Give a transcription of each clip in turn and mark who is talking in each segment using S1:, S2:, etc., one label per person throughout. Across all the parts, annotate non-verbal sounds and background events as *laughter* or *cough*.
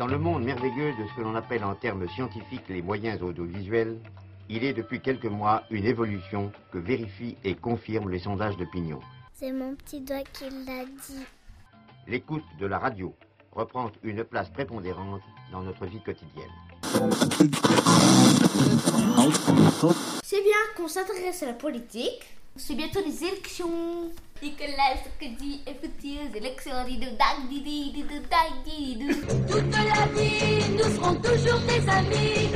S1: Dans le monde merveilleux de ce que l'on appelle en termes scientifiques les moyens audiovisuels, il est depuis quelques mois une évolution que vérifient et confirment les sondages d'opinion.
S2: C'est mon petit doigt qui l'a dit.
S1: L'écoute de la radio reprend une place prépondérante dans notre vie quotidienne.
S3: C'est bien qu'on s'intéresse à la politique. C'est bientôt les élections.
S4: Nicolas Sarkozy est foutu aux élections.
S5: Toute la vie, nous serons toujours des amis.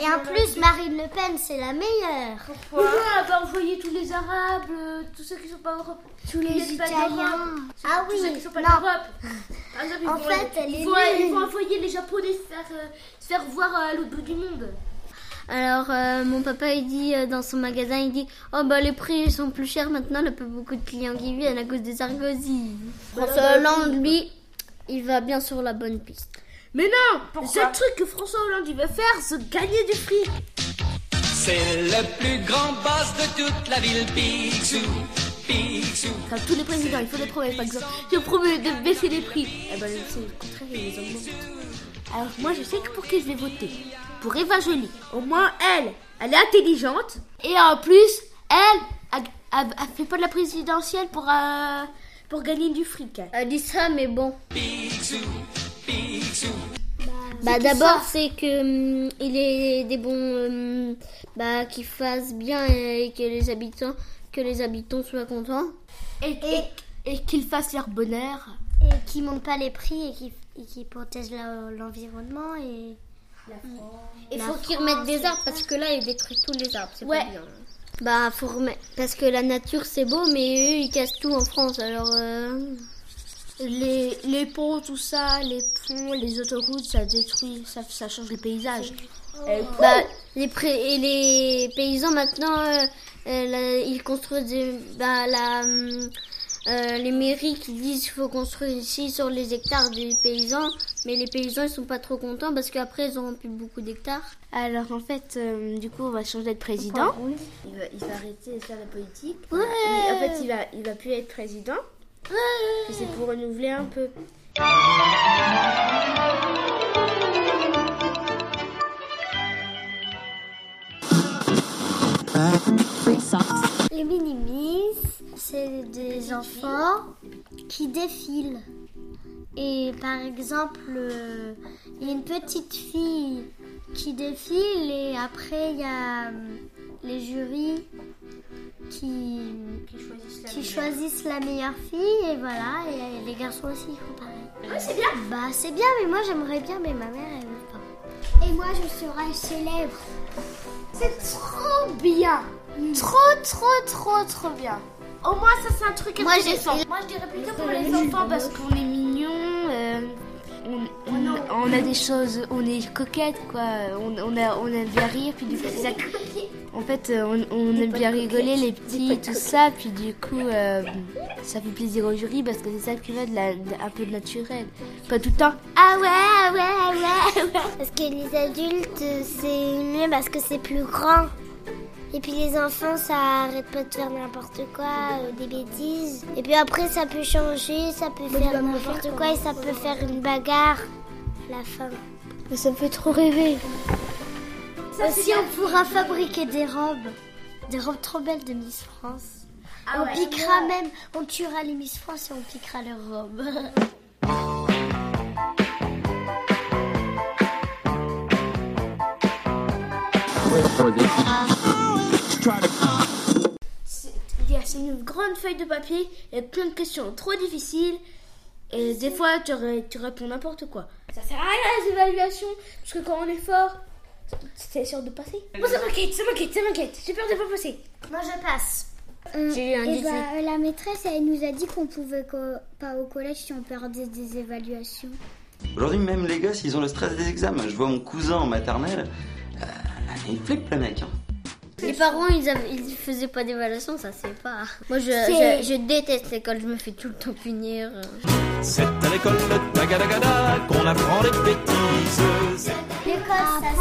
S2: Et en plus, Marine Le Pen, c'est la meilleure.
S3: Pourquoi? Elle va envoyer tous les Arabes, euh, tous ceux qui sont pas en Europe.
S2: Tous les Italiens. Ah
S3: Tous ceux
S2: oui,
S3: qui sont pas
S2: non.
S3: d'Europe. Par exemple, ils
S2: En
S3: vont,
S2: fait, elle
S3: ils
S2: est nulle.
S3: ils vont envoyer les Japonais se faire, euh, se faire voir euh, à l'autre bout du monde.
S6: Alors euh, mon papa il dit euh, dans son magasin il dit oh bah les prix sont plus chers maintenant il n'y a pas beaucoup de clients qui viennent à cause des Sarkozy. François Hollande lui il va bien sur la bonne piste.
S3: Mais non Le seul truc que François Hollande il veut faire, c'est gagner du fric.
S7: C'est le plus grand boss de toute la ville, Picsou, Picsou.
S3: Comme tous les présidents, il faut des promesses. Par exemple, je promets de baisser les prix. Eh ben, c'est le contraire, ils les augmentent. Alors, moi, je sais que pour qui je vais voter. Pour Eva Jolie. Au moins, elle, elle est intelligente. Et en plus, elle, elle, elle- elle fait pas de la présidentielle pour, euh, pour gagner du fric. elle.
S6: Dit ça mais bon.
S7: Picsou, Picsou.
S6: Bah d'abord c'est que hum, il est des bons hum, bah qu'il fasse bien et que les habitants que les habitants soient contents.
S3: Et, et, et qu'ils fassent leur bonheur.
S2: Et qui montent pas les prix et qui, et qui protègent l'environnement et...
S6: Il
S2: La
S6: faut qu'ils remettent des arbres parce que là ils détruisent tous les arbres, c'est
S3: Ouais.
S6: pas bien. Bah faut remettre parce que la nature c'est beau mais eux ils cassent tout en France alors euh,
S3: Les, les ponts, tout ça, les ponts, les autoroutes, ça détruit, ça, ça change les paysages. Et
S6: bah les pré- et les paysans maintenant euh, euh, la- ils construisent des- bah la hum, euh, les mairies qui disent qu'il faut construire ici sur les hectares des paysans, mais les paysans ils sont pas trop contents parce qu'après ils auront plus beaucoup d'hectares.
S3: Alors en fait, euh, du coup, on va changer de président. Il va, il va arrêter de faire la politique. Il- en fait, il va, il va plus être président. Et C'est pour renouveler un peu.
S2: Les minimis, c'est des enfants qui défilent. Et par exemple, euh, il y a une petite fille qui défile et après il y a euh, les jurys qui, qui choisissent la meilleure fille et voilà, et les garçons aussi ils font pareil.
S3: Ouais, c'est bien.
S2: Bah c'est bien, mais moi j'aimerais bien, mais ma mère elle veut pas. Et moi je serai célèbre.
S3: C'est trop bien. Trop, trop, trop, trop bien. Au moins, ça, c'est un truc
S6: Moi, j'ai-
S3: intéressant. Moi, je dirais plutôt pour les enfants parce qu'on est mignons. euh, on, on- on a des choses, on est coquette quoi. On, on, a, on aime bien rire, puis du coup, c'est ça. En fait, euh, on, on aime bien rigoler, les petits, tout ça, puis du coup, euh, ça fait plaisir au jury parce que c'est ça qui va de la, de- un peu de naturel. Pas tout le temps.
S2: Ah ouais, ah ouais, ah ouais, ah ouais. Parce que les adultes, c'est mieux parce que c'est plus grand. Et puis les enfants, ça arrête pas de faire n'importe quoi, euh, des bêtises. Et puis après, ça peut changer, ça peut faire n'importe quoi et ça peut faire une bagarre à la fin.
S6: Mais ça me fait trop rêver.
S2: Aussi, on pourra fabriquer des robes. Des robes trop belles de Miss France. on piquera même, on tuera les Miss France et on piquera leurs robes. *laughs*
S3: il y a- c'est une grande feuille de papier et plein de questions trop difficiles. Et des fois, tu, ré- tu réponds n'importe quoi. Ça sert à rien les évaluations, parce que quand on est fort, c'est sûr de passer. Moi, ça m'inquiète, ça m'inquiète, ça m'inquiète. J'ai peur de pas passer.
S2: Moi, je passe.
S6: J'ai eu un
S2: Et
S6: dix-huit.
S2: bah, la maîtresse, elle nous a dit qu'on pouvait co- pas au collège si on perdait des évaluations.
S8: Aujourd'hui, même les gosses, ils ont le stress des examens. Je vois mon cousin en maternelle, euh, il flippe le mec. hein.
S6: Les parents, ils, avaient, ils faisaient pas d'évaluation, ça c'est pas. Moi, je, je, je déteste l'école, je me fais tout le temps punir.
S9: C'est à l'école de Tagadagada qu'on apprend les bêtises.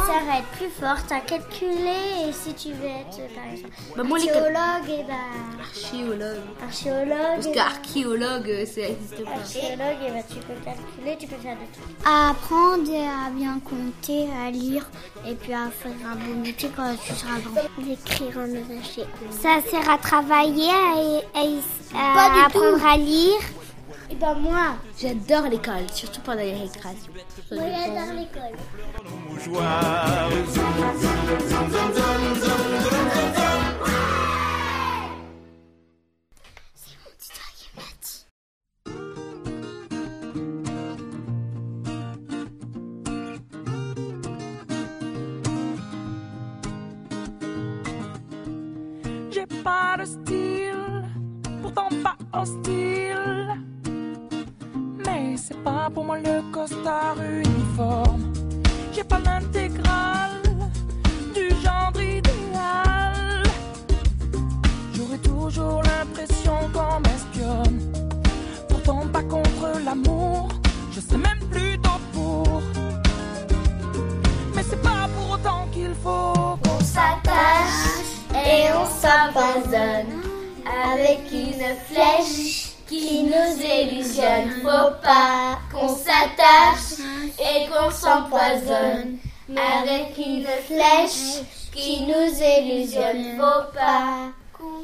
S2: Sert à être plus forte, à calculer et si tu veux être, par exemple,
S3: Bah, moi,
S2: archéologue, et ben,
S3: Archéologue.
S2: archéologue.
S3: Parce qu'archéologue, euh, ça n'existe pas.
S2: Archéologue, et ben, tu peux calculer, tu peux faire des trucs. Apprendre à bien compter, à lire et puis à faire un bon métier quand tu seras grand. D'écrire un message. Ça sert à travailler, à, à-
S3: Pas du
S2: apprendre
S3: tout.
S2: à lire. Et ben moi,
S3: J'adore l'école, surtout pendant les récréations.
S2: moi j'adore l'école.
S10: J'ai pas de style, pourtant pas hostile. Mais c'est pas pour moi le costard uniforme. Pas l'intégrale du genre idéal. J'aurais toujours l'impression qu'on m'espionne. Pourtant pas contre l'amour, je sais même plutôt pour. Mais c'est pas pour autant qu'il faut
S2: On s'attache et on s'empoisonne avec une flèche qui nous illusionne. Faut pas qu'on s'attache et qu'on s'empoisonne avec une flèche qui nous illusionne. Faut pas qu'on.